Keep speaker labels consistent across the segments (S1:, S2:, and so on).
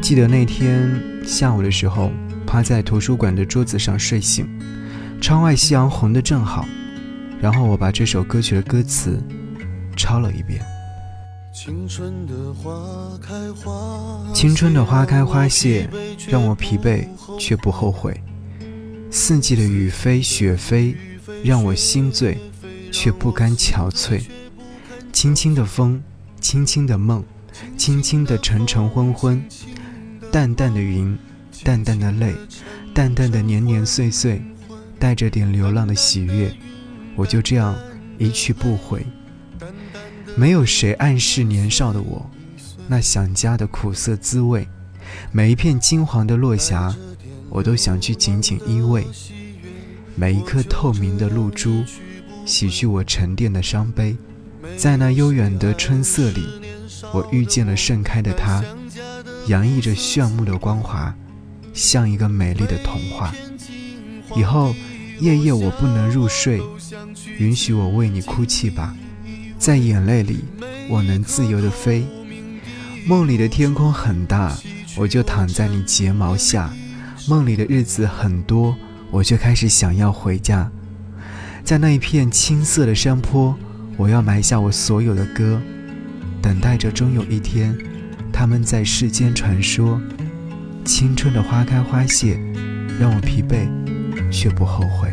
S1: 记得那天下午的时候，趴在图书馆的桌子上睡醒，窗外夕阳红得正好，然后我把这首歌曲的歌词抄了一遍。青春的花开花，青春的花开花谢，让我疲惫却不后悔。四季的雨飞雪飞，让我心醉却不甘憔悴。轻轻的风，轻轻的梦，轻轻的晨晨昏昏。淡淡的云，淡淡的泪，淡淡的年年岁岁，带着点流浪的喜悦，我就这样一去不回。没有谁暗示年少的我，那想家的苦涩滋味。每一片金黄的落霞，我都想去紧紧依偎。每一颗透明的露珠，洗去我沉淀的伤悲。在那悠远的春色里，我遇见了盛开的她。洋溢着炫目的光华，像一个美丽的童话。以后夜夜我不能入睡，允许我为你哭泣吧。在眼泪里，我能自由的飞。梦里的天空很大，我就躺在你睫毛下。梦里的日子很多，我却开始想要回家。在那一片青色的山坡，我要埋下我所有的歌，等待着终有一天。他们在世间传说，青春的花开花谢，让我疲惫，却不后悔。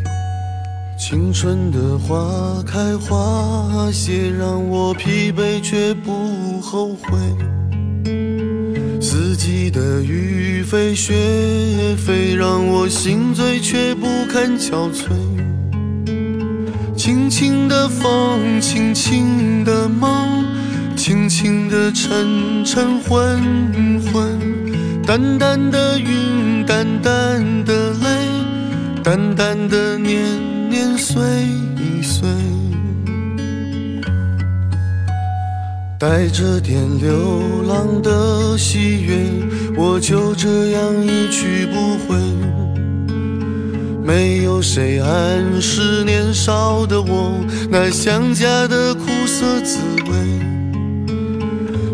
S2: 青春的花开花谢，让我疲惫却不后悔。四季的雨飞雪飞，让我心醉却不堪憔悴。轻轻的风，轻轻的梦。轻轻的晨晨昏昏，淡淡的云，淡淡的泪，淡淡的年年岁岁，带着点流浪的喜悦，我就这样一去不回。没有谁暗示年少的我，那想家的苦涩滋味。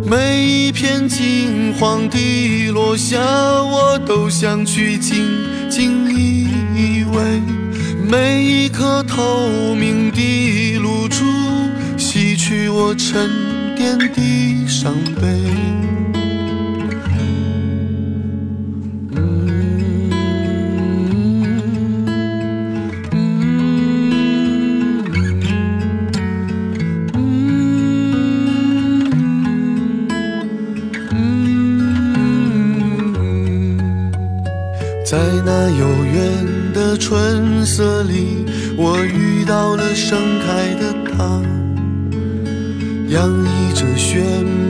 S2: 每一片金黄的落下，我都想去紧紧依偎；每一颗透明的露珠，洗去我沉淀的伤悲。在那悠远的春色里，我遇到了盛开的她，洋溢着炫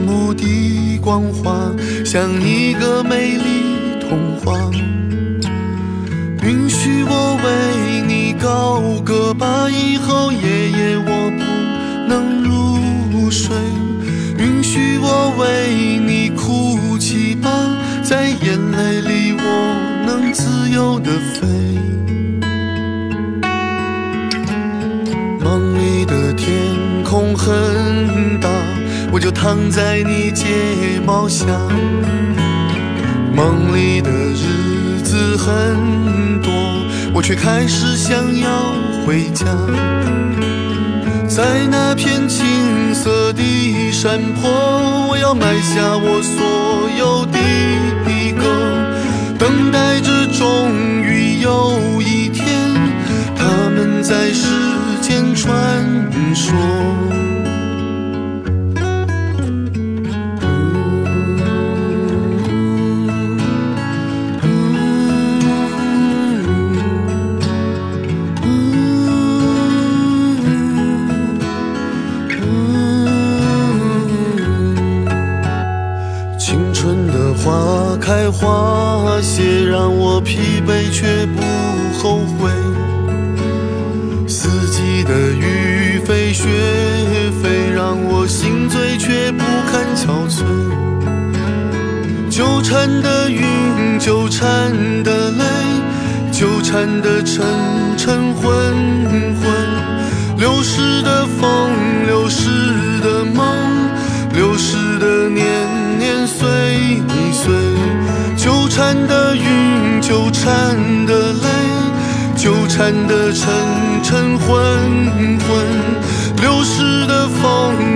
S2: 目的光华，像一个美丽童话。允许我为你高歌吧，以后夜夜我不能入睡。允许我为你哭泣吧，在眼泪里。自由的飞，梦里的天空很大，我就躺在你睫毛下。梦里的日子很多，我却开始想要回家。在那片青色的山坡，我要埋下我所有的歌。等待着，终于有一天，他们在世间穿梭。青春的花。开花谢，让我疲惫却不后悔。四季的雨飞雪飞，让我心醉却不堪憔悴。纠缠的云，纠缠的泪，纠缠的晨晨昏昏，流逝的风，流逝。逝的年年岁岁，纠缠的云，纠缠的泪，纠缠的沉沉昏昏，流逝的风。